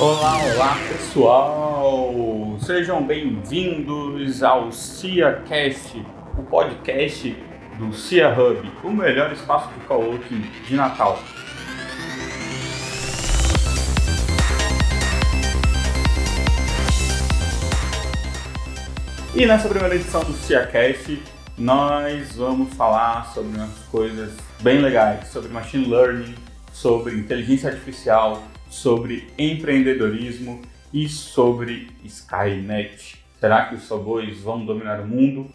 Olá, olá pessoal! Sejam bem-vindos ao CiaCast, o podcast do Cia Hub, o melhor espaço de coworking de Natal. E nessa primeira edição do CiaCast, nós vamos falar sobre umas coisas bem legais, sobre machine learning, sobre inteligência artificial, sobre empreendedorismo e sobre Skynet. Será que os robôs vão dominar o mundo?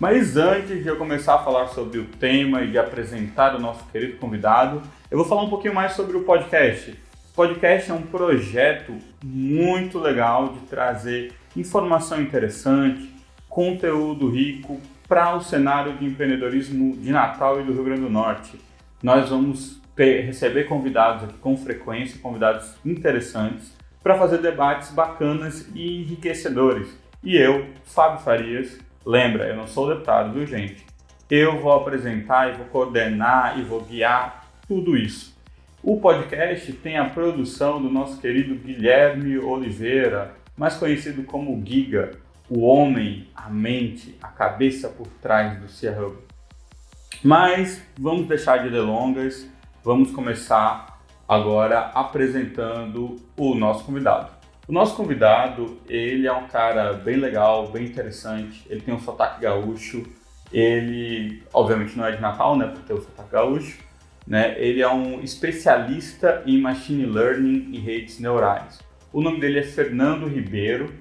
Mas antes de eu começar a falar sobre o tema e de apresentar o nosso querido convidado, eu vou falar um pouquinho mais sobre o podcast. O podcast é um projeto muito legal de trazer informação interessante, conteúdo rico para o cenário de empreendedorismo de Natal e do Rio Grande do Norte. Nós vamos ter, receber convidados aqui com frequência, convidados interessantes, para fazer debates bacanas e enriquecedores. E eu, Fábio Farias, Lembra, eu não sou deputado, viu, gente? Eu vou apresentar e vou coordenar e vou guiar tudo isso. O podcast tem a produção do nosso querido Guilherme Oliveira, mais conhecido como Giga, o homem, a mente, a cabeça por trás do Cia Hub. Mas vamos deixar de delongas, vamos começar agora apresentando o nosso convidado. O nosso convidado, ele é um cara bem legal, bem interessante, ele tem um sotaque gaúcho, ele, obviamente não é de Natal, né, por ter o sotaque gaúcho, né, ele é um especialista em Machine Learning e redes neurais. O nome dele é Fernando Ribeiro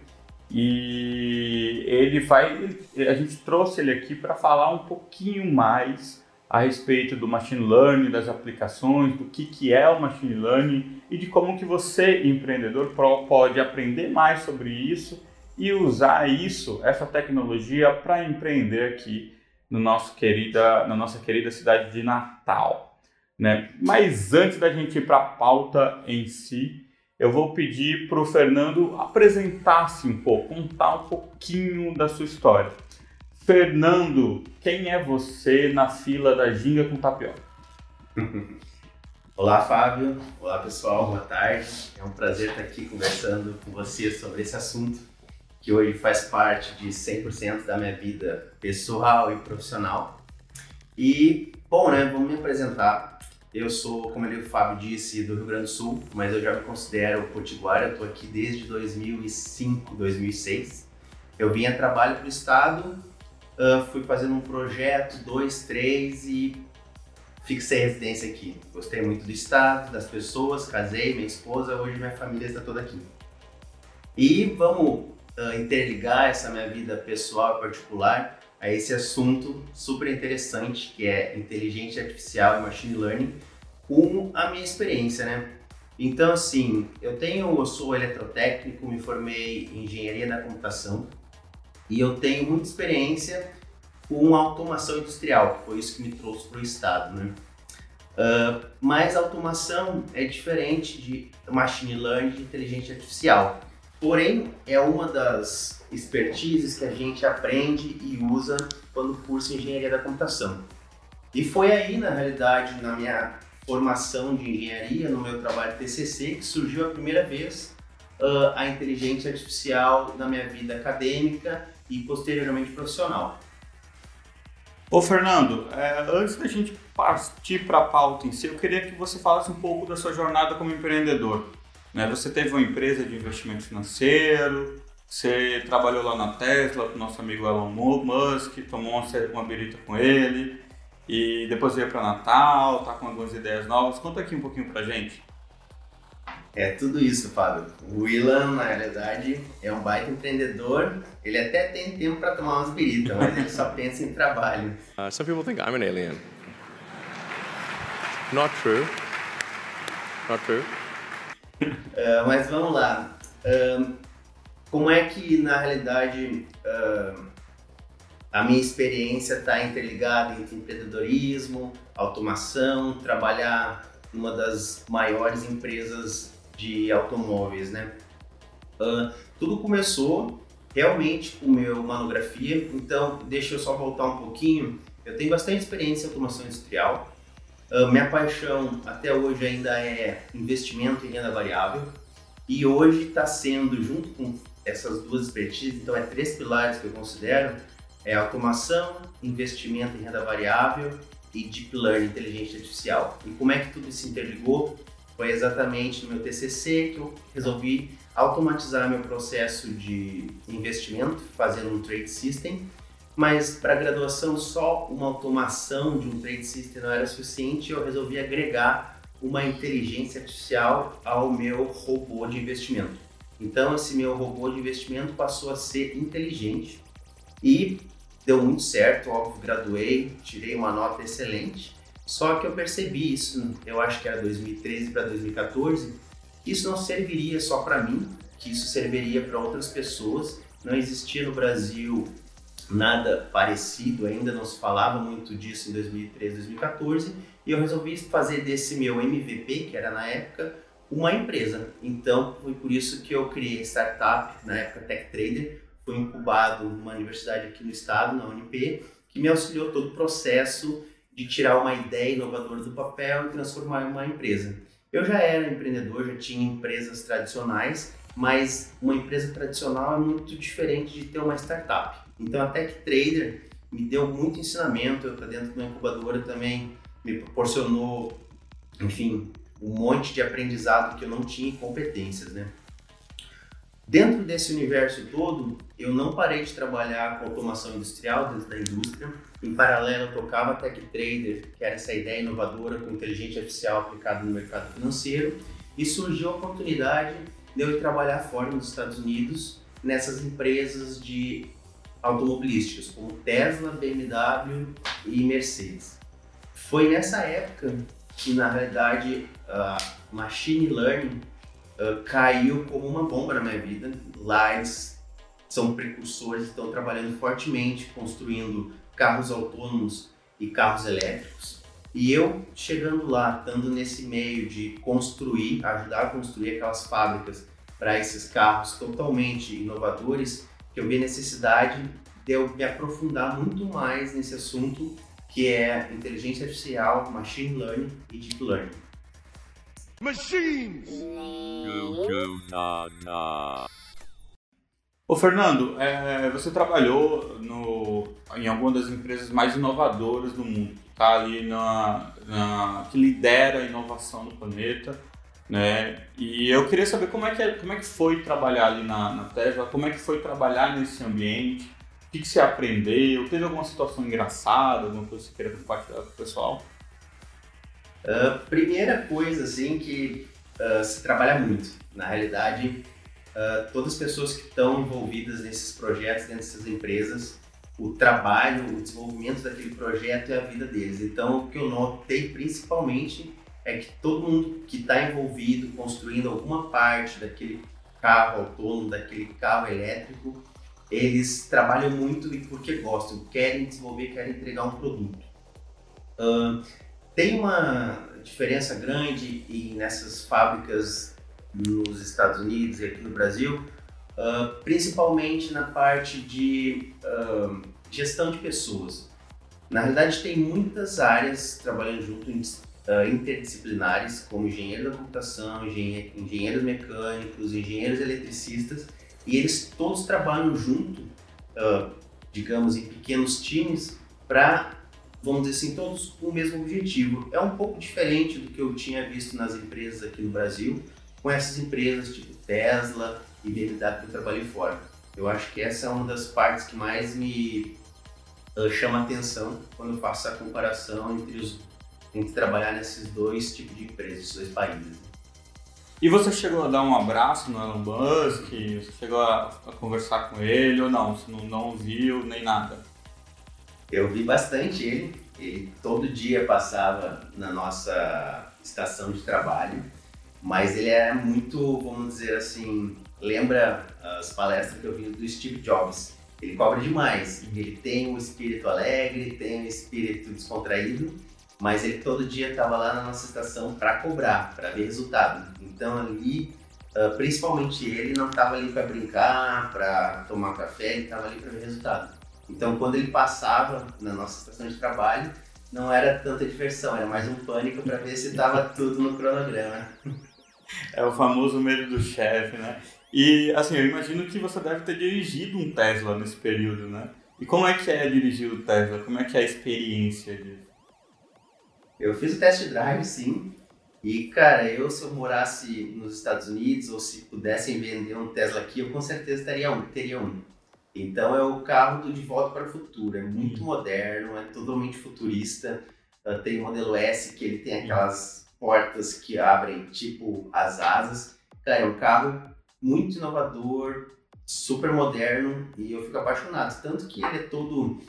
e ele vai, a gente trouxe ele aqui para falar um pouquinho mais a respeito do machine learning, das aplicações, do que, que é o machine learning e de como que você, empreendedor, pode aprender mais sobre isso e usar isso, essa tecnologia, para empreender aqui no nosso querida, na nossa querida cidade de Natal. Né? Mas antes da gente ir para a pauta em si, eu vou pedir para o Fernando apresentar-se um pouco, contar um pouquinho da sua história. Fernando, quem é você na fila da ginga com tapioca? Olá, Fábio. Olá, pessoal. Boa tarde. É um prazer estar aqui conversando com você sobre esse assunto que hoje faz parte de 100% da minha vida pessoal e profissional. E, bom, né, vamos me apresentar. Eu sou, como o Fábio disse, do Rio Grande do Sul, mas eu já me considero potiguar. Eu estou aqui desde 2005, 2006. Eu vim a trabalho para o Estado Uh, fui fazendo um projeto, dois, três e fixei residência aqui. Gostei muito do estado, das pessoas, casei, minha esposa, hoje minha família está toda aqui. E vamos uh, interligar essa minha vida pessoal e particular a esse assunto super interessante que é inteligência artificial e machine learning com a minha experiência, né? Então, assim, eu tenho, eu sou eletrotécnico, me formei em engenharia da computação, e eu tenho muita experiência com automação industrial, que foi isso que me trouxe para o estado, né? Uh, mas automação é diferente de machine learning de inteligência artificial. Porém, é uma das expertises que a gente aprende e usa quando cursa engenharia da computação. E foi aí, na realidade, na minha formação de engenharia, no meu trabalho TCC, que surgiu a primeira vez uh, a inteligência artificial na minha vida acadêmica e posteriormente profissional. Ô Fernando, é, antes da gente partir para a pauta em si, eu queria que você falasse um pouco da sua jornada como empreendedor. Né? Você teve uma empresa de investimento financeiro, você trabalhou lá na Tesla com o nosso amigo Elon Musk, tomou uma, uma birita com ele, e depois veio para Natal, tá com algumas ideias novas. Conta aqui um pouquinho para gente. É tudo isso, Fábio. O Willan, na realidade, é um baita empreendedor. Ele até tem tempo para tomar umas biritas, mas ele só pensa em trabalho. Uh, some people think I'm an alien. Not true. Not true. Uh, mas vamos lá. Uh, como é que, na realidade, a minha experiência está interligada entre empreendedorismo, automação, trabalhar numa das maiores empresas de automóveis, né? Uh, tudo começou realmente com o meu monografia. Então, deixa eu só voltar um pouquinho. Eu tenho bastante experiência em automação industrial. Uh, minha paixão até hoje ainda é investimento em renda variável. E hoje está sendo, junto com essas duas expertises, então é três pilares que eu considero, é automação, investimento em renda variável e deep learning, inteligência artificial. E como é que tudo se interligou? Foi exatamente no meu TCC que eu resolvi automatizar meu processo de investimento, fazendo um trade system, mas para graduação só uma automação de um trade system não era suficiente, eu resolvi agregar uma inteligência artificial ao meu robô de investimento. Então esse meu robô de investimento passou a ser inteligente e deu muito certo, óbvio, graduei, tirei uma nota excelente. Só que eu percebi isso, eu acho que era 2013 para 2014, que isso não serviria só para mim, que isso serviria para outras pessoas. Não existia no Brasil nada parecido, ainda não se falava muito disso em 2013, 2014, e eu resolvi fazer desse meu MVP, que era na época, uma empresa. Então, foi por isso que eu criei startup, na época Tech Trader, foi incubado numa universidade aqui no estado, na UNP, que me auxiliou todo o processo de tirar uma ideia inovadora do papel e transformar em uma empresa. Eu já era empreendedor, já tinha empresas tradicionais, mas uma empresa tradicional é muito diferente de ter uma startup. Então a Tech Trader me deu muito ensinamento, eu estou dentro de uma incubadora também me proporcionou, enfim, um monte de aprendizado que eu não tinha competências, né? Dentro desse universo todo, eu não parei de trabalhar com automação industrial dentro da indústria. Em paralelo, eu tocava Tech Trader, que era essa ideia inovadora com inteligência artificial aplicada no mercado financeiro. E surgiu a oportunidade de eu trabalhar fora nos Estados Unidos, nessas empresas de automobilísticas, como Tesla, BMW e Mercedes. Foi nessa época que, na realidade, a machine learning uh, caiu como uma bomba na minha vida. Lá eles são precursores, estão trabalhando fortemente, construindo carros autônomos e carros elétricos. E eu chegando lá, estando nesse meio de construir, ajudar a construir aquelas fábricas para esses carros totalmente inovadores, que eu vi a necessidade de eu me aprofundar muito mais nesse assunto que é inteligência artificial, machine learning e deep learning. Machines! Go, go, na, na. Ô Fernando, é, você trabalhou no, em alguma das empresas mais inovadoras do mundo, tá ali na, na, que lidera a inovação no planeta, né? E eu queria saber como é que, é, como é que foi trabalhar ali na, na Tesla, como é que foi trabalhar nesse ambiente, o que, que você aprendeu? Teve alguma situação engraçada, alguma coisa que você queira compartilhar com o pessoal? Uh, primeira coisa, assim, que uh, se trabalha muito. Na realidade, uh, todas as pessoas que estão envolvidas nesses projetos, dessas empresas, o trabalho, o desenvolvimento daquele projeto é a vida deles. Então, o que eu notei principalmente é que todo mundo que está envolvido construindo alguma parte daquele carro autônomo, daquele carro elétrico, eles trabalham muito e porque gostam, querem desenvolver, querem entregar um produto. Uh, tem uma diferença grande e nessas fábricas nos Estados Unidos e aqui no Brasil, uh, principalmente na parte de uh, gestão de pessoas. Na realidade, tem muitas áreas trabalhando junto, interdisciplinares, como engenheiro da computação, engenheiros mecânicos, engenheiros eletricistas, e eles todos trabalham junto, uh, digamos, em pequenos times, para, vamos dizer assim, todos com o mesmo objetivo. É um pouco diferente do que eu tinha visto nas empresas aqui no Brasil, com essas empresas tipo Tesla e BMW que eu trabalhei fora. Eu acho que essa é uma das partes que mais me uh, chama atenção quando eu faço a comparação entre, os, entre trabalhar nesses dois tipos de empresas, esses dois países. E você chegou a dar um abraço no Elon Musk? Você chegou a, a conversar com ele ou não? Você não, não viu nem nada? Eu vi bastante ele. Ele todo dia passava na nossa estação de trabalho, mas ele é muito, vamos dizer assim, lembra as palestras que eu vi do Steve Jobs. Ele cobra demais. Ele tem um espírito alegre, tem um espírito descontraído, mas ele todo dia estava lá na nossa estação para cobrar, para ver resultado. Então ali Uh, principalmente ele não estava ali para brincar, para tomar café, ele estava ali para ver resultado. Então, quando ele passava na nossa estação de trabalho, não era tanta diversão, era mais um pânico para ver se estava tudo no cronograma. É o famoso medo do chefe, né? E assim, eu imagino que você deve ter dirigido um Tesla nesse período, né? E como é que é dirigir o Tesla? Como é que é a experiência disso? Eu fiz o test drive, sim. E, cara, eu se eu morasse nos Estados Unidos ou se pudessem vender um Tesla aqui, eu com certeza teria um. Teria um. Então é o carro do De Volta para o Futuro. É muito hum. moderno, é totalmente futurista. Uh, tem o modelo S que ele tem aquelas portas que abrem tipo as asas. Cara, é um carro muito inovador, super moderno e eu fico apaixonado. Tanto que ele é todo,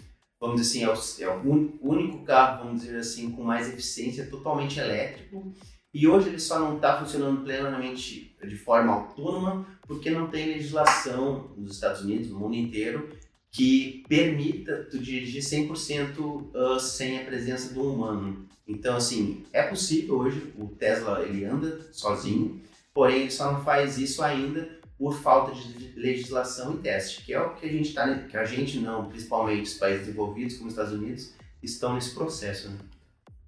vamos dizer assim, é o, é o único carro, vamos dizer assim, com mais eficiência, totalmente elétrico. E hoje ele só não está funcionando plenamente de forma autônoma porque não tem legislação nos Estados Unidos, no mundo inteiro, que permita tu dirigir 100% uh, sem a presença do humano. Então, assim, é possível hoje, o Tesla ele anda sozinho, porém ele só não faz isso ainda por falta de legislação e teste, que é o que a gente está, que a gente não, principalmente os países desenvolvidos como os Estados Unidos, estão nesse processo. Né?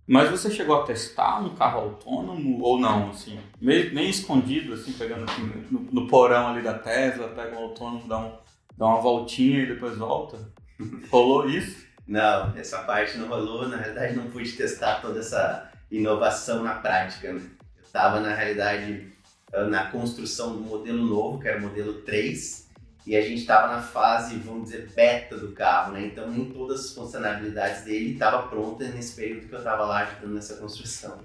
Mas você chegou a testar um carro autônomo ou não, assim, meio, nem escondido, assim, pegando assim, no, no, porão ali da Tesla, pega um autônomo, dá, um, dá uma voltinha e depois volta? Rolou isso? Não, essa parte não rolou. Na realidade, não pude testar toda essa inovação na prática. Né? Eu estava, na realidade, na construção do modelo novo, que era o modelo 3, e a gente estava na fase, vamos dizer, beta do carro, né? Então, nem todas as funcionalidades dele estavam prontas nesse período que eu estava lá ajudando nessa construção.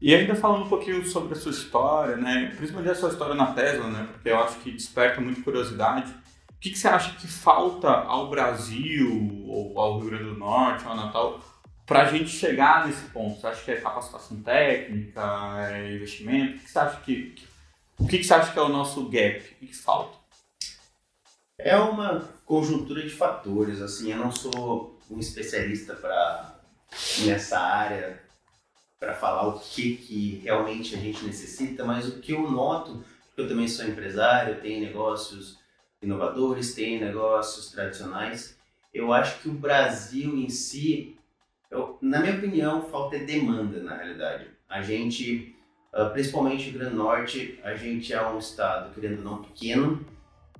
E ainda falando um pouquinho sobre a sua história, né? Principalmente a sua história na Tesla, né? Porque eu acho que desperta muita curiosidade. O que, que você acha que falta ao Brasil, ou ao Rio Grande do Norte, ao Natal, para a gente chegar nesse ponto? Você acha que é capacitação técnica, é investimento? O que, você acha que, que o que, que, você acha que é o nosso gap? O que, falta? É uma conjuntura de fatores. Assim, eu não sou um especialista para nessa área para falar o que, que realmente a gente necessita, mas o que eu noto, eu também sou empresário, tenho negócios inovadores, tem negócios tradicionais. Eu acho que o Brasil em si, eu, na minha opinião, falta demanda na realidade. A gente, uh, principalmente no Grande Norte, a gente é um estado, querendo ou não, pequeno,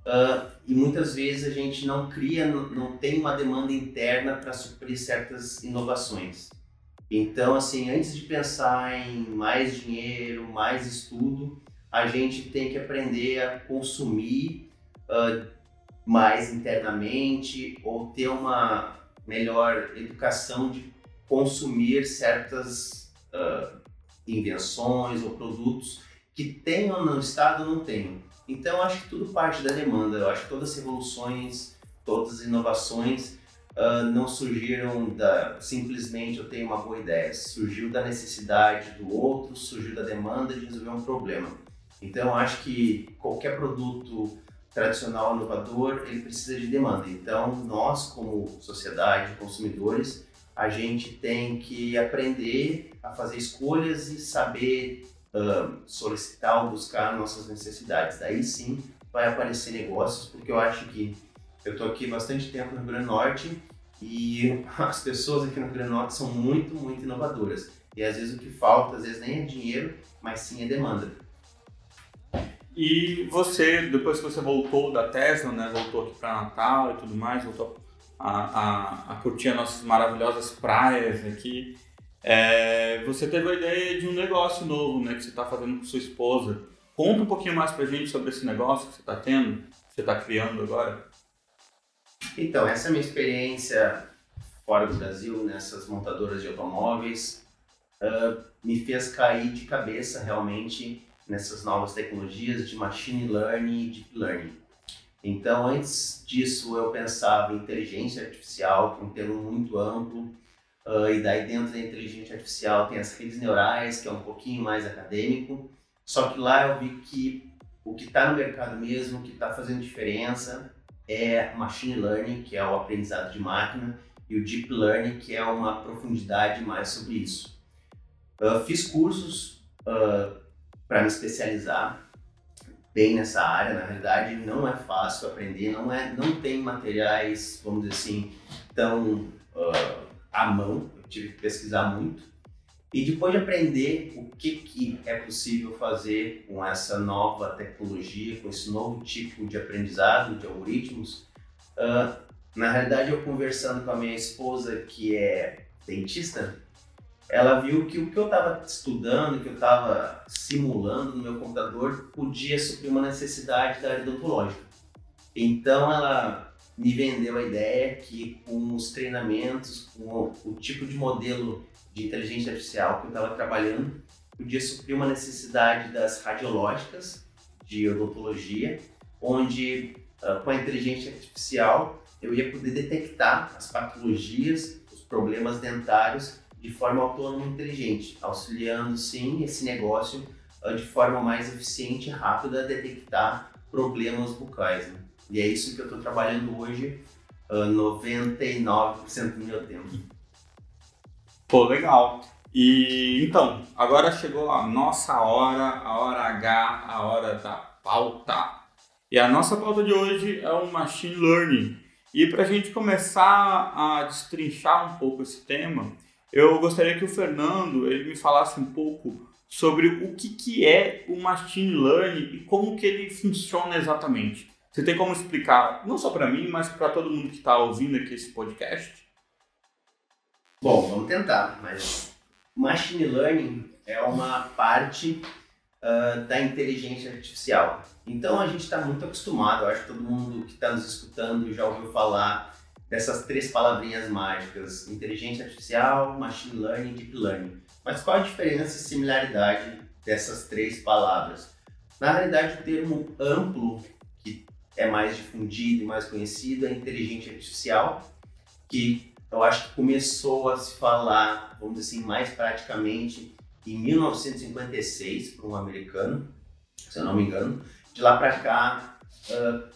uh, e muitas vezes a gente não cria, não, não tem uma demanda interna para suprir certas inovações. Então, assim, antes de pensar em mais dinheiro, mais estudo, a gente tem que aprender a consumir uh, mais internamente ou ter uma melhor educação de consumir certas uh, invenções ou produtos que tenham no estado não tenham. Então acho que tudo parte da demanda. Eu acho que todas as revoluções, todas as inovações uh, não surgiram da simplesmente eu tenho uma boa ideia. Surgiu da necessidade do outro, surgiu da demanda de resolver um problema. Então acho que qualquer produto tradicional inovador, ele precisa de demanda. Então, nós, como sociedade, consumidores, a gente tem que aprender a fazer escolhas e saber solicitar ou buscar nossas necessidades. Daí sim vai aparecer negócios, porque eu acho que eu estou aqui bastante tempo no Rio Grande do Norte e as pessoas aqui no Rio Grande do Norte são muito, muito inovadoras. E às vezes o que falta, às vezes nem é dinheiro, mas sim é demanda. E você, depois que você voltou da Tesla, né, voltou aqui para Natal e tudo mais, voltou a, a, a curtir as nossas maravilhosas praias aqui, é, você teve a ideia de um negócio novo, né, que você está fazendo com sua esposa. Conta um pouquinho mais para a gente sobre esse negócio que você está tendo, que você está criando agora. Então, essa é minha experiência fora do Brasil, nessas montadoras de automóveis, uh, me fez cair de cabeça realmente nessas novas tecnologias de machine learning e deep learning. Então, antes disso, eu pensava em inteligência artificial, que é um termo muito amplo, uh, e daí dentro da inteligência artificial tem as redes neurais, que é um pouquinho mais acadêmico, só que lá eu vi que o que está no mercado mesmo, o que está fazendo diferença, é machine learning, que é o aprendizado de máquina, e o deep learning, que é uma profundidade mais sobre isso. Uh, fiz cursos uh, para me especializar. bem nessa área. Na realidade, não é fácil aprender, não, é, não tem materiais, vamos dizer assim, tão uh, à mão. Eu tive que pesquisar muito. E depois de aprender o que, que é possível fazer com essa nova tecnologia, com esse novo tipo de aprendizado, de algoritmos, uh, na realidade eu conversando com a minha esposa, que é dentista, ela viu que o que eu estava estudando, que eu estava simulando no meu computador, podia suprir uma necessidade da área odontológica. Então ela me vendeu a ideia que com os treinamentos, com o tipo de modelo de inteligência artificial que eu estava trabalhando, podia suprir uma necessidade das radiológicas de odontologia, onde uh, com a inteligência artificial eu ia poder detectar as patologias, os problemas dentários de forma autônoma e inteligente, auxiliando sim esse negócio uh, de forma mais eficiente e rápida a detectar problemas bucais. Né? E é isso que eu estou trabalhando hoje, uh, 99% do meu tempo. Pô, legal. E então, agora chegou a nossa hora, a hora H, a hora da pauta. E a nossa pauta de hoje é o Machine Learning. E para a gente começar a destrinchar um pouco esse tema, eu gostaria que o Fernando ele me falasse um pouco sobre o que, que é o Machine Learning e como que ele funciona exatamente. Você tem como explicar, não só para mim, mas para todo mundo que está ouvindo aqui esse podcast? Bom, vamos tentar, mas Machine Learning é uma parte uh, da inteligência artificial. Então a gente está muito acostumado, acho que todo mundo que está nos escutando já ouviu falar dessas três palavrinhas mágicas: inteligência artificial, machine learning e deep learning. Mas qual a diferença e similaridade dessas três palavras? Na realidade, o termo amplo, é mais difundido e mais conhecido, é inteligência artificial, que eu acho que começou a se falar, vamos dizer assim, mais praticamente em 1956 por um americano, se eu não me engano. De lá para cá, uh,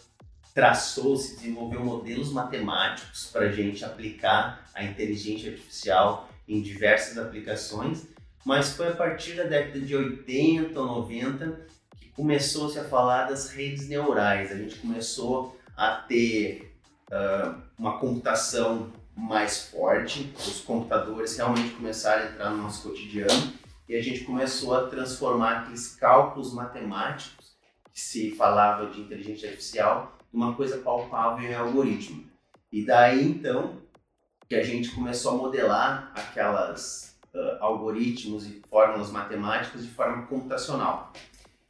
traçou-se, desenvolveu modelos matemáticos para a gente aplicar a inteligência artificial em diversas aplicações, mas foi a partir da década de 80 ou 90 que começou-se a falar das redes neurais. A gente começou a ter uh, uma computação mais forte, os computadores realmente começaram a entrar no nosso cotidiano e a gente começou a transformar aqueles cálculos matemáticos que se falava de inteligência artificial uma coisa palpável em algoritmo. E daí então que a gente começou a modelar aquelas uh, algoritmos e fórmulas matemáticas de forma computacional.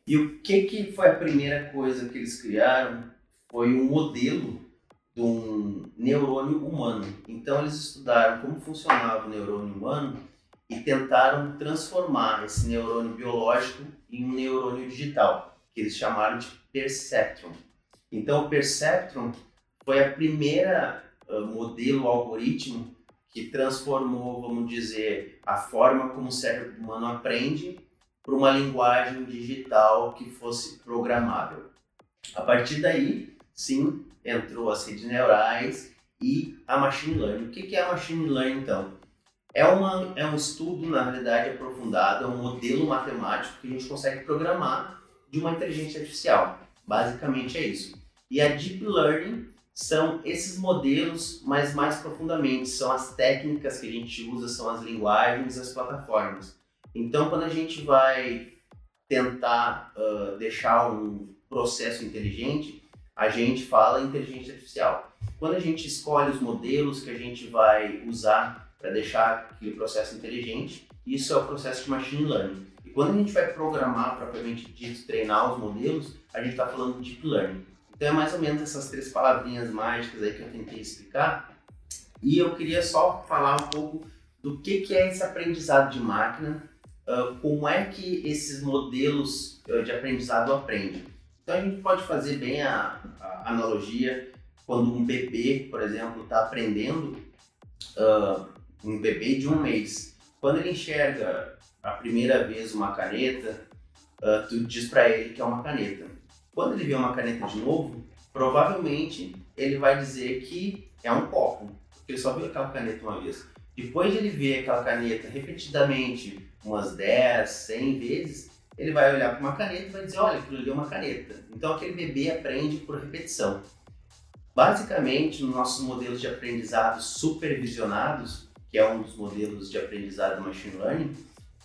E o que, que foi a primeira coisa que eles criaram? Foi um modelo de um neurônio humano. Então eles estudaram como funcionava o neurônio humano e tentaram transformar esse neurônio biológico em um neurônio digital, que eles chamaram de perceptron. Então, o Perceptron foi a primeira modelo, algoritmo que transformou, vamos dizer, a forma como o cérebro humano aprende para uma linguagem digital que fosse programável. A partir daí, sim, entrou as redes neurais e a machine learning. O que é a machine learning, então? É, uma, é um estudo, na realidade, aprofundado, é um modelo matemático que a gente consegue programar de uma inteligência artificial. Basicamente é isso. E a Deep Learning são esses modelos, mas mais profundamente, são as técnicas que a gente usa, são as linguagens, as plataformas. Então, quando a gente vai tentar uh, deixar um processo inteligente, a gente fala inteligência artificial. Quando a gente escolhe os modelos que a gente vai usar para deixar aquele processo inteligente, isso é o processo de machine learning. E quando a gente vai programar, propriamente dito, treinar os modelos, a gente está falando de deep learning. Então é mais ou menos essas três palavrinhas mágicas aí que eu tentei explicar. E eu queria só falar um pouco do que, que é esse aprendizado de máquina, uh, como é que esses modelos uh, de aprendizado aprendem. Então a gente pode fazer bem a, a analogia quando um bebê, por exemplo, está aprendendo, uh, um bebê de um mês, quando ele enxerga a primeira vez uma caneta, tu diz para ele que é uma caneta. Quando ele vê uma caneta de novo, provavelmente ele vai dizer que é um copo, porque ele só viu aquela caneta uma vez. Depois de ele ver aquela caneta repetidamente, umas 10, 100 vezes, ele vai olhar para uma caneta e vai dizer, olha, aquilo ali é uma caneta. Então aquele bebê aprende por repetição. Basicamente, nos nossos modelos de aprendizado supervisionados, que é um dos modelos de aprendizado do machine learning,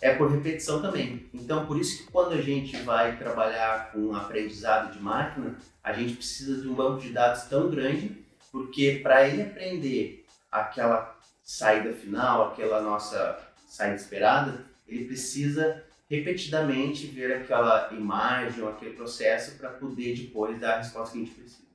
é por repetição também. Então, por isso que quando a gente vai trabalhar com aprendizado de máquina, a gente precisa de um banco de dados tão grande, porque para ele aprender aquela saída final, aquela nossa saída esperada, ele precisa repetidamente ver aquela imagem, aquele processo para poder depois dar a resposta que a gente precisa.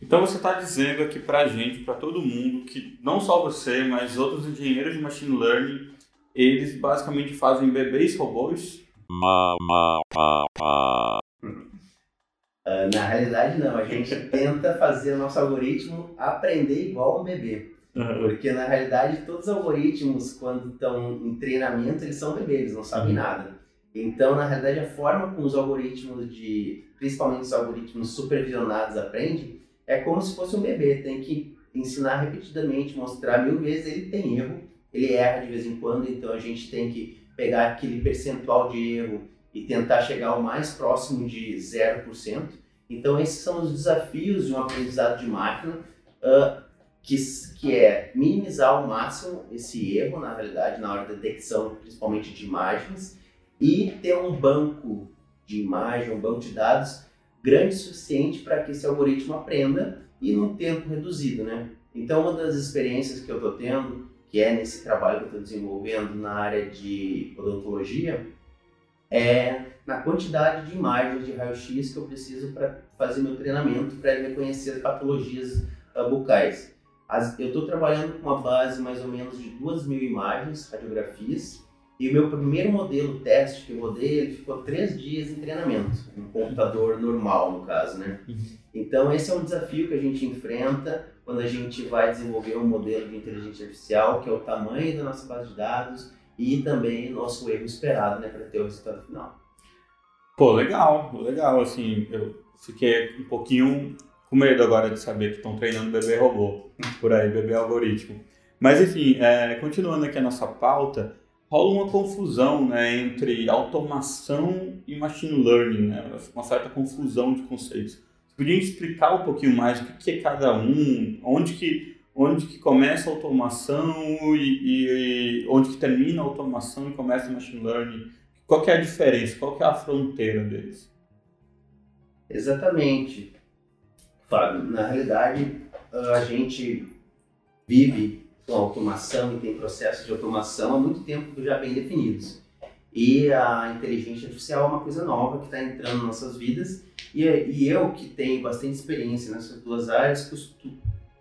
Então você está dizendo aqui para a gente, para todo mundo, que não só você, mas outros engenheiros de machine learning, eles basicamente fazem bebês robôs? Ma, ma, pa, pa. Uh, na realidade não, a gente tenta fazer o nosso algoritmo aprender igual um bebê. Uhum. Porque na realidade todos os algoritmos, quando estão em treinamento, eles são bebês, eles não sabem uhum. nada. Então, na realidade, a forma como os algoritmos de, principalmente os algoritmos supervisionados aprendem, é como se fosse um bebê, tem que ensinar repetidamente, mostrar mil vezes, ele tem erro, ele erra de vez em quando, então a gente tem que pegar aquele percentual de erro e tentar chegar ao mais próximo de 0%. Então esses são os desafios de um aprendizado de máquina, uh, que, que é minimizar ao máximo esse erro, na realidade, na hora da detecção, principalmente de imagens, e ter um banco de imagem, um banco de dados grande o suficiente para que esse algoritmo aprenda e num tempo reduzido, né? Então, uma das experiências que eu estou tendo, que é nesse trabalho que eu estou desenvolvendo na área de odontologia, é na quantidade de imagens de raio-x que eu preciso para fazer meu treinamento para reconhecer patologias uh, bucais. As, eu estou trabalhando com uma base mais ou menos de 2 mil imagens, radiografias, e o meu primeiro modelo teste que eu rodei, ele ficou três dias em treinamento, um computador normal, no caso, né? Uhum. Então, esse é um desafio que a gente enfrenta quando a gente vai desenvolver um modelo de inteligência artificial, que é o tamanho da nossa base de dados e também nosso erro esperado, né, para ter o resultado final. Pô, legal, legal, assim, eu fiquei um pouquinho com medo agora de saber que estão treinando bebê robô por aí, bebê algoritmo. Mas, enfim, é, continuando aqui a nossa pauta, rola uma confusão né, entre automação e machine learning, né, uma certa confusão de conceitos. Você podia explicar um pouquinho mais o que é cada um, onde que, onde que começa a automação e, e onde que termina a automação e começa o machine learning? Qual é a diferença? Qual é a fronteira deles? Exatamente, Fábio. Na realidade, a gente vive com automação e tem processos de automação há muito tempo já bem definidos. E a inteligência artificial é uma coisa nova que está entrando nas nossas vidas e, e, eu, que tenho bastante experiência nessas duas áreas,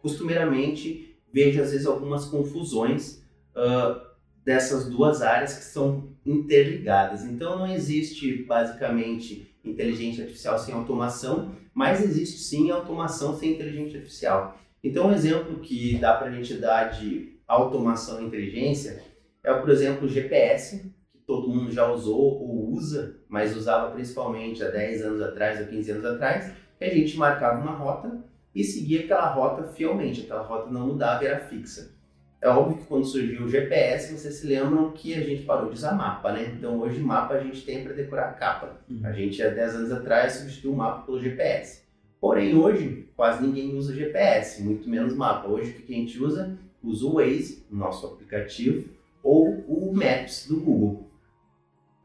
costumeiramente vejo às vezes algumas confusões uh, dessas duas áreas que são interligadas. Então não existe basicamente inteligência artificial sem automação, mas existe sim automação sem inteligência artificial. Então, um exemplo que dá para a gente dar de automação e inteligência é, por exemplo, o GPS, que todo mundo já usou ou usa, mas usava principalmente há 10 anos atrás ou 15 anos atrás, que a gente marcava uma rota e seguia aquela rota fielmente, aquela rota não mudava era fixa. É óbvio que quando surgiu o GPS, vocês se lembram que a gente parou de usar mapa, né? Então hoje mapa a gente tem para decorar a capa. Uhum. A gente há 10 anos atrás substituiu o mapa pelo GPS. Porém, hoje, quase ninguém usa GPS, muito menos mapa. Hoje, o que a gente usa? Usa o Waze, nosso aplicativo, ou o Maps do Google.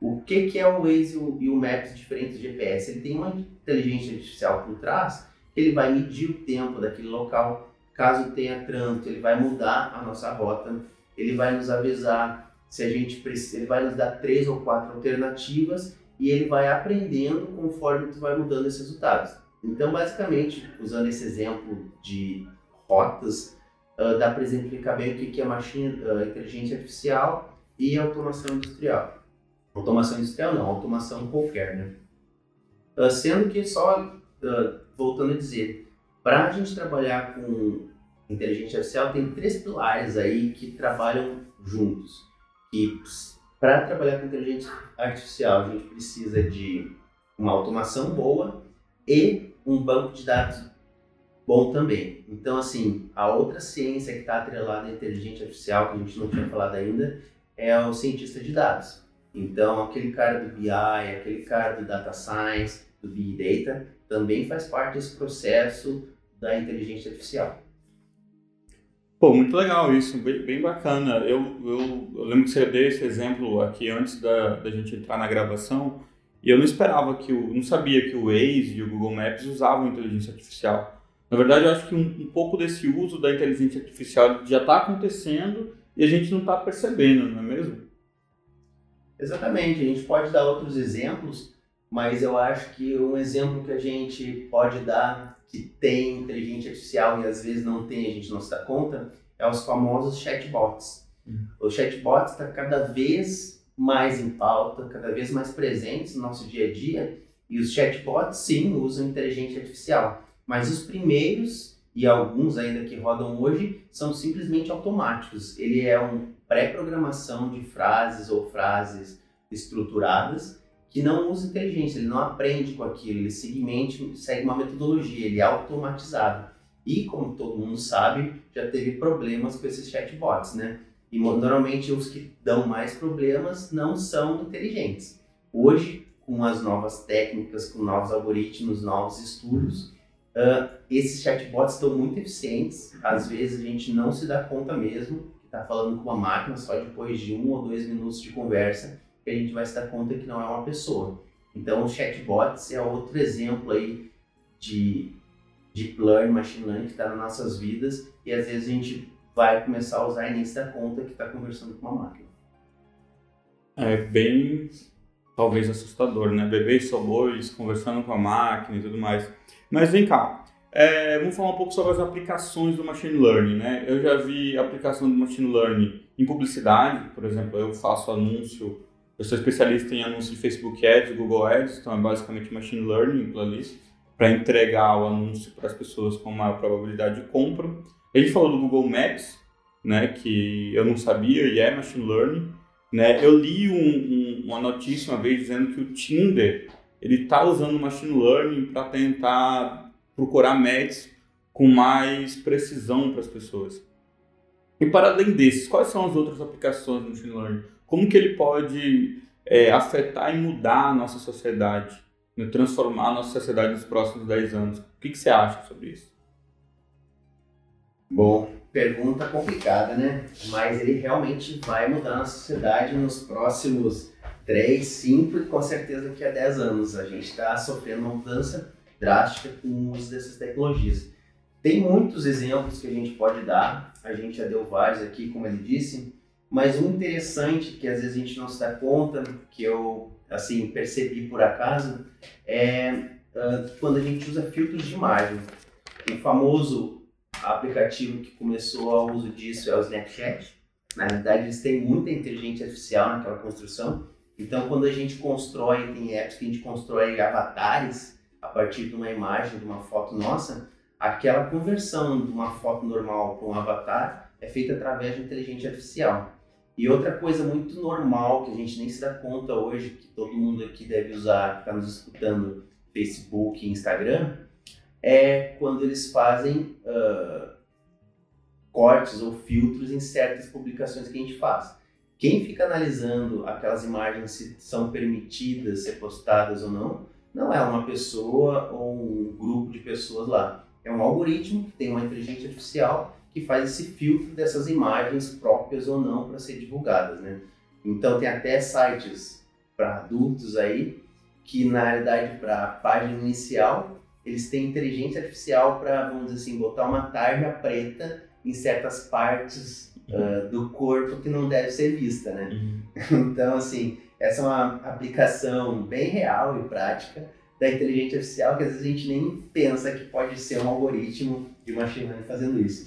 O que, que é o Waze e o Maps diferente do GPS? Ele tem uma inteligência artificial por trás, ele vai medir o tempo daquele local. Caso tenha trânsito, ele vai mudar a nossa rota, ele vai nos avisar se a gente precisa, ele vai nos dar três ou quatro alternativas e ele vai aprendendo conforme tu vai mudando esses resultados. Então, basicamente, usando esse exemplo de rotas, uh, dá para exemplificar bem o que é machine, uh, inteligência artificial e automação industrial. Automação industrial não, automação qualquer, né? Uh, sendo que só, voltando a dizer, para a gente trabalhar com inteligência artificial, tem três pilares aí que trabalham juntos. E para trabalhar com inteligência artificial, a gente precisa de uma automação boa e um banco de dados bom também. Então, assim, a outra ciência que está atrelada à inteligência artificial, que a gente não tinha falado ainda, é o cientista de dados. Então, aquele cara do BI, aquele cara do Data Science, do Big Data, também faz parte desse processo da inteligência artificial. Pô, muito legal isso, bem, bem bacana. Eu, eu, eu, lembro que você deu esse exemplo aqui antes da, da gente entrar na gravação, e eu não esperava que o. não sabia que o Waze e o Google Maps usavam inteligência artificial. Na verdade, eu acho que um, um pouco desse uso da inteligência artificial já está acontecendo e a gente não está percebendo, não é mesmo? Exatamente, a gente pode dar outros exemplos, mas eu acho que um exemplo que a gente pode dar que tem inteligência artificial e às vezes não tem, a gente não se dá conta, é os famosos chatbots. Uhum. O chatbot está cada vez mais em pauta, cada vez mais presentes no nosso dia a dia, e os chatbots sim usam inteligência artificial, mas os primeiros e alguns ainda que rodam hoje são simplesmente automáticos. Ele é um pré-programação de frases ou frases estruturadas que não usa inteligência, ele não aprende com aquilo, ele simplesmente segue uma metodologia, ele é automatizado. E como todo mundo sabe, já teve problemas com esses chatbots, né? E normalmente os que dão mais problemas não são inteligentes. Hoje, com as novas técnicas, com novos algoritmos, novos estudos, uh, esses chatbots estão muito eficientes. Às vezes a gente não se dá conta mesmo que está falando com uma máquina só depois de um ou dois minutos de conversa que a gente vai se dar conta que não é uma pessoa. Então, o chatbots é outro exemplo aí de deep learning, machine learning que está nas nossas vidas e às vezes a gente vai começar a usar e nem se dá conta que está conversando com uma máquina. É bem, talvez assustador, né? Bebês robôs conversando com a máquina e tudo mais. Mas vem cá, é, vamos falar um pouco sobre as aplicações do machine learning, né? Eu já vi aplicação do machine learning em publicidade, por exemplo, eu faço anúncio eu sou especialista em anúncio de Facebook Ads, Google Ads, então é basicamente machine learning para entregar o anúncio para as pessoas com maior probabilidade de compra. A gente falou do Google Maps, né, que eu não sabia e é machine learning. Né? Eu li um, um, uma notícia uma vez dizendo que o Tinder ele está usando machine learning para tentar procurar matches com mais precisão para as pessoas. E para além desses, quais são as outras aplicações do machine learning? como que ele pode é, afetar e mudar a nossa sociedade, né? transformar a nossa sociedade nos próximos 10 anos? O que, que você acha sobre isso? Bom, pergunta complicada, né? Mas ele realmente vai mudar a sociedade nos próximos 3, 5 e com certeza daqui a 10 anos. A gente está sofrendo uma mudança drástica com o uso dessas tecnologias. Tem muitos exemplos que a gente pode dar, a gente já deu vários aqui, como ele disse, mas um interessante que às vezes a gente não se dá conta, que eu assim percebi por acaso, é uh, quando a gente usa filtros de imagem. O famoso aplicativo que começou ao uso disso é o Snapchat. Na realidade, eles têm muita inteligência artificial naquela construção. Então, quando a gente constrói, tem apps que a gente constrói avatares a partir de uma imagem, de uma foto nossa, aquela conversão de uma foto normal para um avatar é feita através de inteligência artificial. E outra coisa muito normal, que a gente nem se dá conta hoje, que todo mundo aqui deve usar, que está nos escutando, Facebook e Instagram, é quando eles fazem uh, cortes ou filtros em certas publicações que a gente faz. Quem fica analisando aquelas imagens se são permitidas ser postadas ou não, não é uma pessoa ou um grupo de pessoas lá. É um algoritmo que tem uma inteligência artificial que faz esse filtro dessas imagens próprias ou não para ser divulgadas, né? Então tem até sites para adultos aí que na realidade para a página inicial eles têm inteligência artificial para vamos dizer assim botar uma tarja preta em certas partes uh, do corpo que não deve ser vista, né? Uhum. Então assim essa é uma aplicação bem real e prática da inteligência artificial que às vezes a gente nem pensa que pode ser um algoritmo de machine learning fazendo isso.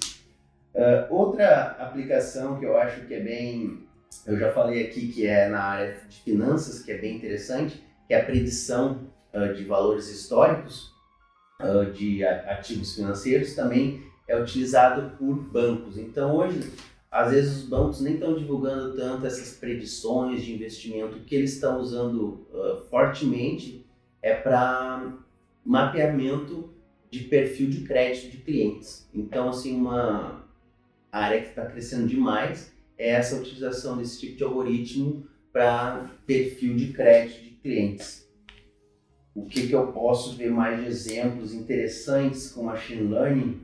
Uh, outra aplicação que eu acho que é bem, eu já falei aqui que é na área de finanças, que é bem interessante, que é a predição uh, de valores históricos uh, de ativos financeiros, também é utilizado por bancos. Então hoje, às vezes os bancos nem estão divulgando tanto essas predições de investimento, que eles estão usando fortemente é para mapeamento de perfil de crédito de clientes. Então, assim, uma, área que está crescendo demais é essa utilização desse tipo de algoritmo para perfil de crédito de clientes. O que, que eu posso ver mais de exemplos interessantes com machine learning?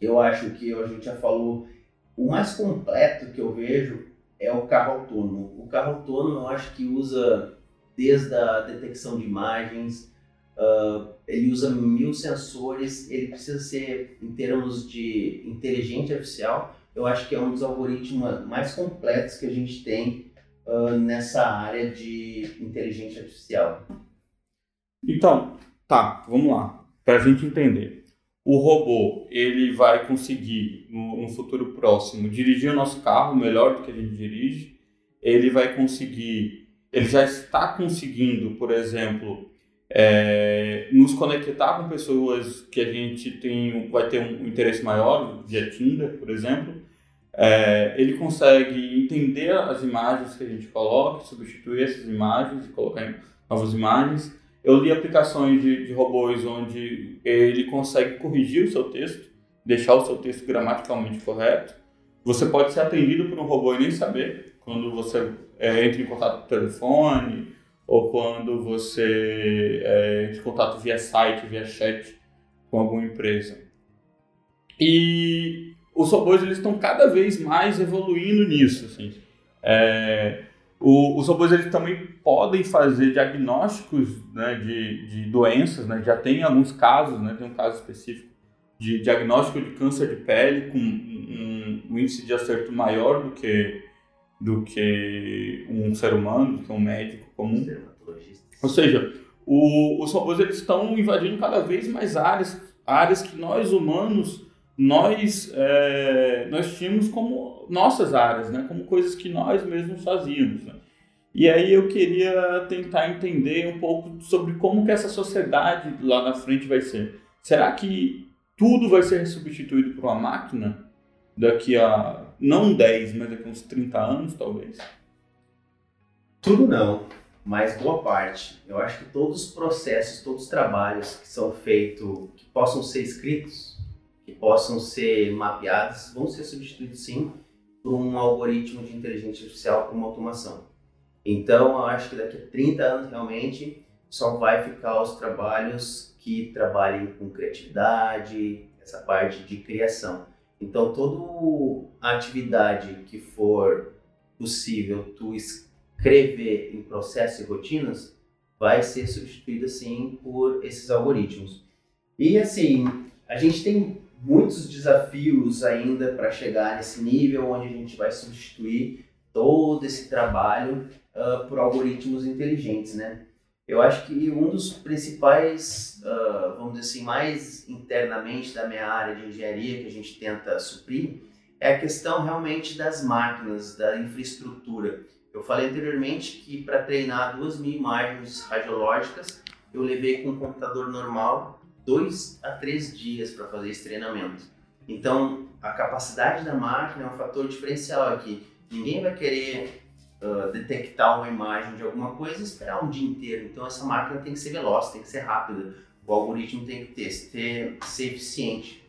Eu acho que a gente já falou, o mais completo que eu vejo é o carro autônomo. O carro autônomo eu acho que usa desde a detecção de imagens, uh, ele usa mil sensores, ele precisa ser, em termos de inteligência artificial, eu acho que é um dos algoritmos mais completos que a gente tem uh, nessa área de inteligência artificial. Então, tá, vamos lá, para a gente entender. O robô, ele vai conseguir, no, no futuro próximo, dirigir o nosso carro melhor do que a gente dirige. Ele vai conseguir, ele já está conseguindo, por exemplo, é, nos conectar com pessoas que a gente tem, vai ter um interesse maior, via Tinder, por exemplo. É, ele consegue entender as imagens que a gente coloca, substituir essas imagens e colocar novas imagens. Eu li aplicações de, de robôs onde ele consegue corrigir o seu texto, deixar o seu texto gramaticalmente correto. Você pode ser atendido por um robô e nem saber quando você é, entra em contato o telefone ou quando você é, entra em contato via site, via chat com alguma empresa. E os robôs eles estão cada vez mais evoluindo nisso. Assim. É, o, os robôs eles também podem fazer diagnósticos né, de, de doenças, né? já tem alguns casos, né? tem um caso específico de diagnóstico de câncer de pele com um, um índice de acerto maior do que, do que um ser humano, do que um médico comum. Ou seja, o, os robôs eles estão invadindo cada vez mais áreas, áreas que nós humanos nós, é, nós tínhamos como nossas áreas, né? como coisas que nós mesmos fazíamos. Né? E aí eu queria tentar entender um pouco sobre como que essa sociedade lá na frente vai ser. Será que tudo vai ser substituído por uma máquina daqui a, não 10, mas daqui a uns 30 anos, talvez? Tudo não, mas boa parte. Eu acho que todos os processos, todos os trabalhos que são feitos, que possam ser escritos, que possam ser mapeadas vão ser substituídos sim por um algoritmo de inteligência artificial com uma automação. Então, eu acho que daqui a 30 anos realmente só vai ficar os trabalhos que trabalhem com criatividade, essa parte de criação. Então, toda a atividade que for possível tu escrever em processos e rotinas vai ser substituída sim por esses algoritmos. E assim, a gente tem muitos desafios ainda para chegar nesse nível onde a gente vai substituir todo esse trabalho uh, por algoritmos inteligentes, né? Eu acho que um dos principais, uh, vamos dizer assim, mais internamente da minha área de engenharia que a gente tenta suprir é a questão realmente das máquinas, da infraestrutura. Eu falei anteriormente que para treinar duas mil imagens radiológicas eu levei com um computador normal dois a três dias para fazer esse treinamento. Então, a capacidade da máquina é um fator diferencial aqui. Ninguém vai querer uh, detectar uma imagem de alguma coisa e esperar um dia inteiro. Então, essa máquina tem que ser veloz, tem que ser rápida. O algoritmo tem que ter, ter ser eficiente.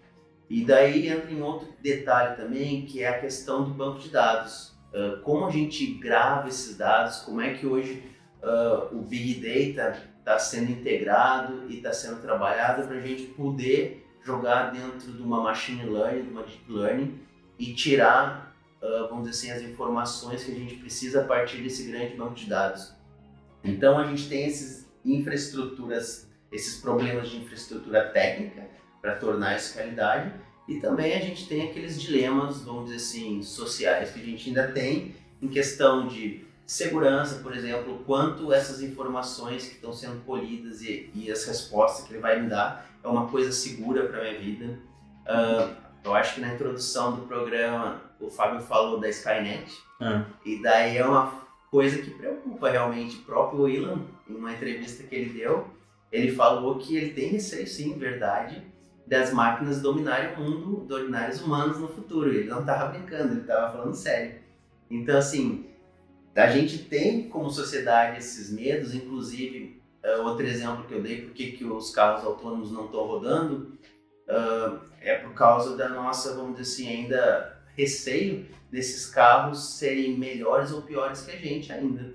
E daí entra em outro detalhe também, que é a questão do banco de dados. Uh, como a gente grava esses dados, como é que hoje uh, o Big Data está sendo integrado e está sendo trabalhado para a gente poder jogar dentro de uma machine learning, de uma deep learning e tirar, uh, vamos dizer assim, as informações que a gente precisa a partir desse grande banco de dados. Então a gente tem esses infraestruturas, esses problemas de infraestrutura técnica para tornar isso realidade e também a gente tem aqueles dilemas, vamos dizer assim, sociais que a gente ainda tem em questão de segurança, por exemplo, quanto essas informações que estão sendo colhidas e, e as respostas que ele vai me dar é uma coisa segura para minha vida. Uh, eu acho que na introdução do programa o Fábio falou da Skynet é. e daí é uma coisa que preocupa realmente. O próprio Elon, em uma entrevista que ele deu, ele falou que ele tem receio, sim, verdade, das máquinas dominarem o mundo, dominarem os humanos no futuro. Ele não estava brincando, ele estava falando sério. Então, assim, a gente tem como sociedade esses medos, inclusive, uh, outro exemplo que eu dei, por que os carros autônomos não estão rodando, uh, é por causa da nossa, vamos dizer assim, ainda receio desses carros serem melhores ou piores que a gente ainda.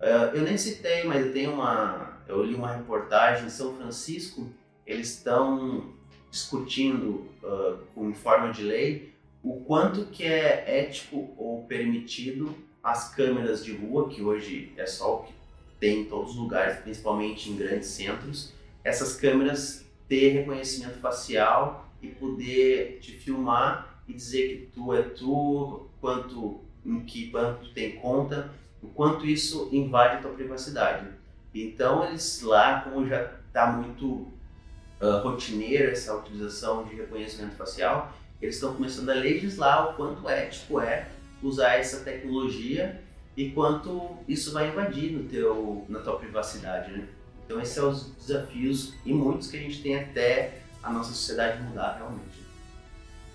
Uh, eu nem citei, mas eu tenho uma. Eu li uma reportagem em São Francisco, eles estão discutindo uh, com forma de lei o quanto que é ético ou permitido as câmeras de rua, que hoje é só o que tem em todos os lugares, principalmente em grandes centros, essas câmeras ter reconhecimento facial e poder te filmar e dizer que tu é tu, quanto em que banco tu tem conta, o quanto isso invade a tua privacidade. Então eles lá, como já está muito uh, rotineiro essa utilização de reconhecimento facial, eles estão começando a legislar o quanto ético é usar essa tecnologia e quanto isso vai invadir no teu, na tua privacidade, né? Então esses são os desafios e muitos que a gente tem até a nossa sociedade mudar realmente.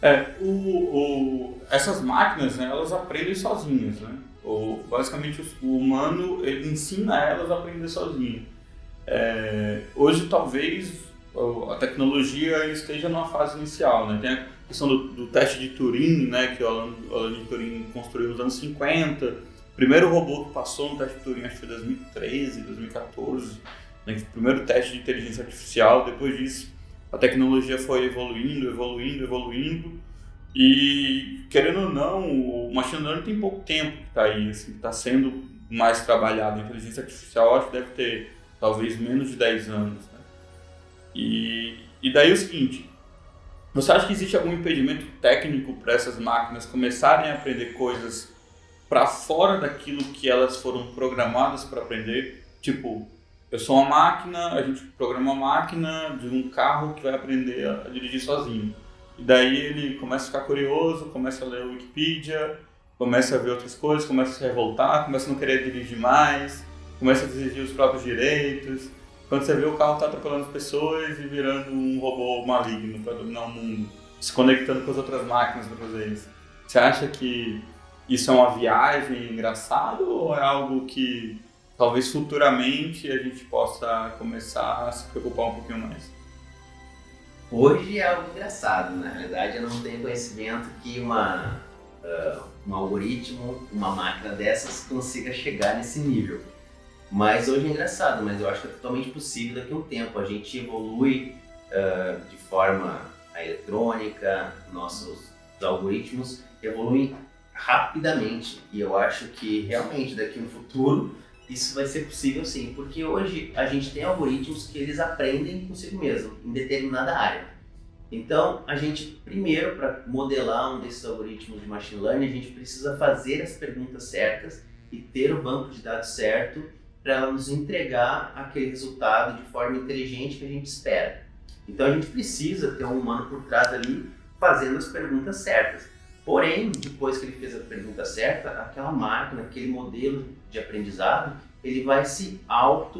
É, o, o, essas máquinas, né, elas aprendem sozinhas, né? O, basicamente o, humano ele ensina elas a aprender sozinho. É, hoje talvez a tecnologia esteja numa fase inicial, né? Tem a questão do, do teste de Turing, né, que o Alan, o de Turing construiu nos anos 50. O primeiro robô que passou no teste de Turing acho que foi 2013, 2014 né, primeiro teste de inteligência artificial, depois disso a tecnologia foi evoluindo, evoluindo, evoluindo e querendo ou não, o machine learning tem pouco tempo que está aí, assim, está sendo mais trabalhado. A inteligência artificial acho que deve ter talvez menos de 10 anos. Né? E, e daí o seguinte, você acha que existe algum impedimento técnico para essas máquinas começarem a aprender coisas para fora daquilo que elas foram programadas para aprender? Tipo, eu sou uma máquina, a gente programa uma máquina de um carro que vai aprender a, dirigir sozinho. E daí ele começa a ficar curioso, começa a ler o Wikipedia, começa a ver outras coisas, começa a se revoltar, começa a não querer dirigir mais, começa a exigir os próprios direitos. Quando você vê o carro tá atropelando as pessoas e virando um robô maligno para dominar o mundo, se conectando com as outras máquinas para fazer isso. Você acha que isso é uma viagem engraçada ou é algo que talvez futuramente a gente possa começar a se preocupar um pouquinho mais. Hoje é algo engraçado, na realidade eu não tenho conhecimento que uma, uh, um algoritmo, uma máquina dessas consiga chegar nesse nível. Mas hoje é engraçado, mas eu acho que é totalmente possível daqui a um tempo. A gente evolui uh, de forma eletrônica, nossos algoritmos evoluem rapidamente. E eu acho que realmente daqui a um futuro isso vai ser possível sim, porque hoje a gente tem algoritmos que eles aprendem consigo mesmo, em determinada área. Então, a gente, primeiro, para modelar um desses algoritmos de machine learning, a gente precisa fazer as perguntas certas e ter o banco de dados certo para ela nos entregar aquele resultado de forma inteligente que a gente espera. Então, a gente precisa ter um humano por trás ali fazendo as perguntas certas. Porém, depois que ele fez a pergunta certa, aquela máquina, aquele modelo de aprendizado, ele vai se auto,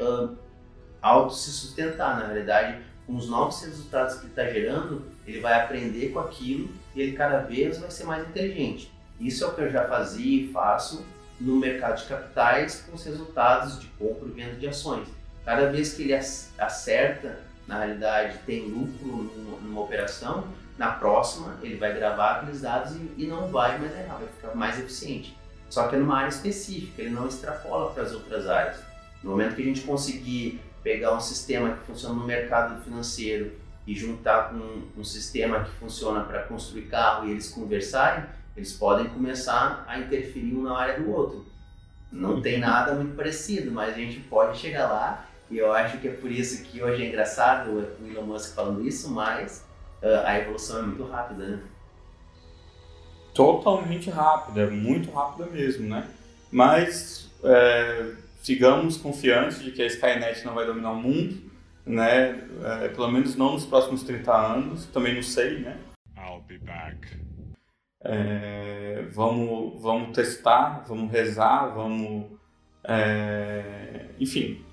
uh, auto se sustentar. Na realidade, com os novos resultados que ele está gerando, ele vai aprender com aquilo e ele cada vez vai ser mais inteligente. Isso é o que eu já fazia e faço no mercado de capitais com os resultados de compra e venda de ações. Cada vez que ele acerta, na realidade, tem lucro numa operação, na próxima, ele vai gravar aqueles dados e, e não vai mais errar, vai ficar mais eficiente. Só que é numa área específica, ele não extrapola para as outras áreas. No momento que a gente conseguir pegar um sistema que funciona no mercado financeiro e juntar com um sistema que funciona para construir carro e eles conversarem, eles podem começar a interferir um na área do outro. Não tem nada muito parecido, mas a gente pode chegar lá e eu acho que é por isso que hoje é engraçado o Elon Musk falando isso, mas a evolução é muito rápida, né? Totalmente rápida, muito rápida mesmo, né? Mas é, sigamos confiantes de que a Skynet não vai dominar o mundo, né? É, pelo menos não nos próximos 30 anos, também não sei, né? I'll be back. É, vamos, vamos testar, vamos rezar, vamos. É, enfim,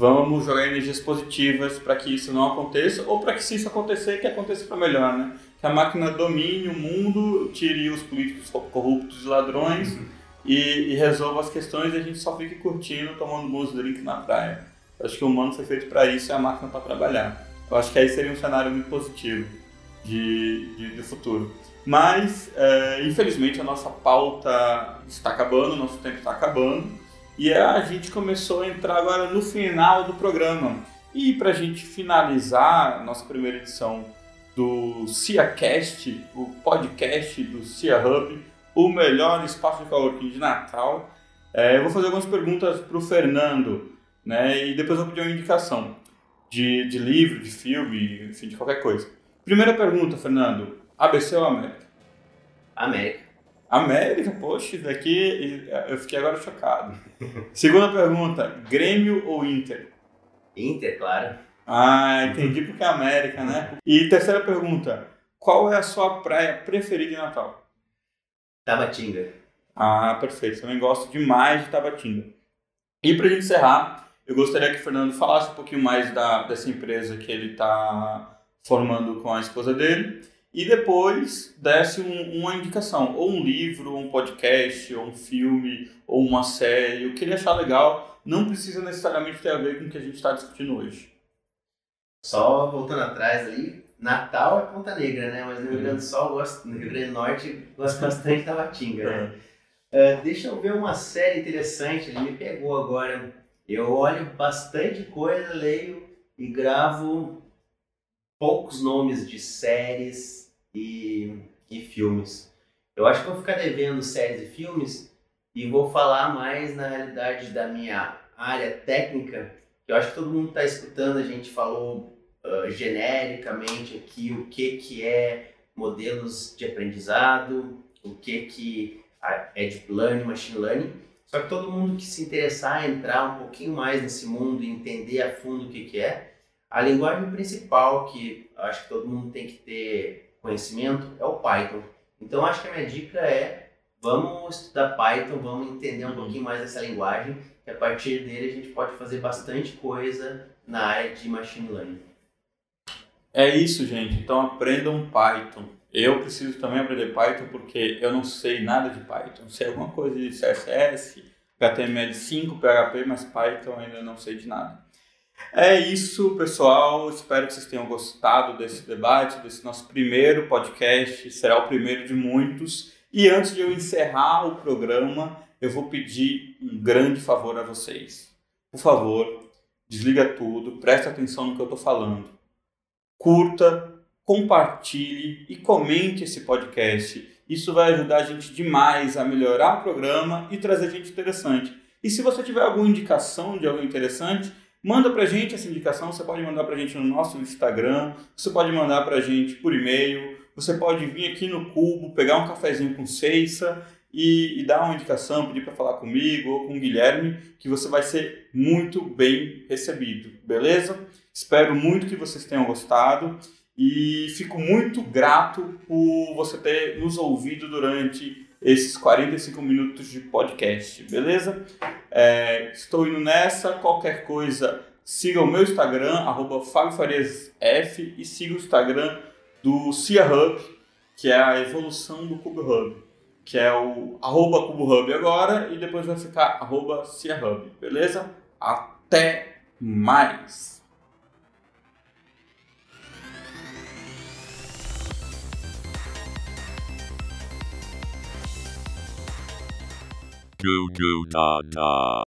vamos jogar energias positivas para que isso não aconteça, ou para que se isso acontecer, que aconteça para melhor, né? Que a máquina domine o mundo, tire os políticos corruptos e ladrões uhum. e, e, resolva as questões e a gente só fique curtindo, tomando bons drinks na praia. Eu acho que o humano foi feito para isso e a máquina para trabalhar. Eu acho que aí seria um cenário muito positivo. de, de, de futuro. Mas, é, infelizmente, a nossa pauta está acabando, nosso tempo está acabando. E a gente começou a entrar agora no final do programa. E para a gente finalizar a nossa primeira edição do CiaCast, o podcast do Cia Hub, o melhor espaço de coworking de Natal, é, eu vou fazer algumas perguntas para o Fernando, né? E depois eu vou pedir uma indicação de, de livro, de filme, enfim, de qualquer coisa. Primeira pergunta, Fernando. ABC ou América? América. América, poxa, daqui eu fiquei agora chocado. Segunda pergunta, Grêmio ou Inter? Inter, claro. Ah, entendi porque é América, né? E terceira pergunta, qual é a sua praia preferida em Natal? Tabatinga. Ah, perfeito. Também gosto demais de Tabatinga. E para gente encerrar, eu gostaria que o Fernando falasse um pouquinho mais da, dessa empresa que ele está formando com a esposa dele e depois desse um, uma indicação, ou um livro, ou um podcast, ou um filme, ou uma série, o que ele achar legal, não precisa necessariamente ter a ver com o que a gente está discutindo hoje. Só voltando atrás ali, Natal é Ponta Negra, né? Mas no Rio Grande do Sul, gosto, no Rio Grande do Norte, gosto bastante de Tabatinga, né? Uh, deixa eu ver uma série interessante, ele me pegou agora. Eu olho bastante coisa, leio e gravo poucos nomes de séries e, e filmes. Eu acho que vou ficar devendo séries e filmes e vou falar mais na realidade da minha área técnica. Eu acho que todo mundo está escutando, a gente falou uh, genericamente aqui o que, que é modelos de aprendizado, o que, que é deep learning, machine learning. Só que todo mundo que se interessar entrar um pouquinho mais nesse mundo e entender a fundo o que, que é, a linguagem principal que acho que todo mundo tem que ter conhecimento é o Python. Então acho que a minha dica é vamos estudar Python, vamos entender um pouquinho mais dessa linguagem, que a partir dele a gente pode fazer bastante coisa na área de machine learning. É isso, gente. Então aprendam Python. Eu preciso também aprender Python porque eu não sei nada de Python. Sei alguma coisa de CSS, HTML5, PHP, mas Python ainda não sei de nada. É isso, pessoal. Espero que vocês tenham gostado desse debate, desse nosso primeiro podcast. Será o primeiro de muitos. E antes de eu encerrar o programa, eu vou pedir um grande favor a vocês. Por favor, desliga tudo, preste atenção no que eu estou falando. Curta, compartilhe e comente esse podcast. Isso vai ajudar a gente demais a melhorar o programa e trazer gente interessante. E se você tiver alguma indicação de algo interessante, Manda pra gente essa indicação, você pode mandar pra gente no nosso Instagram, você pode mandar pra gente por e-mail, você pode vir aqui no Cubo, pegar um cafezinho com Ceissa e, e dar uma indicação, pedir para falar comigo ou com o Guilherme, que você vai ser muito bem recebido, beleza? Espero muito que vocês tenham gostado e fico muito grato por você ter nos ouvido durante esses 45 minutos de podcast, beleza? É, estou indo nessa. Qualquer coisa, siga o meu Instagram, arroba FabioFariasF, e siga o Instagram do Cia Hub, que é a evolução do Cubo Hub, que é o Cubo Hub agora, e depois vai ficar Cia Hub, beleza? Até mais! Goo goo mm, da da.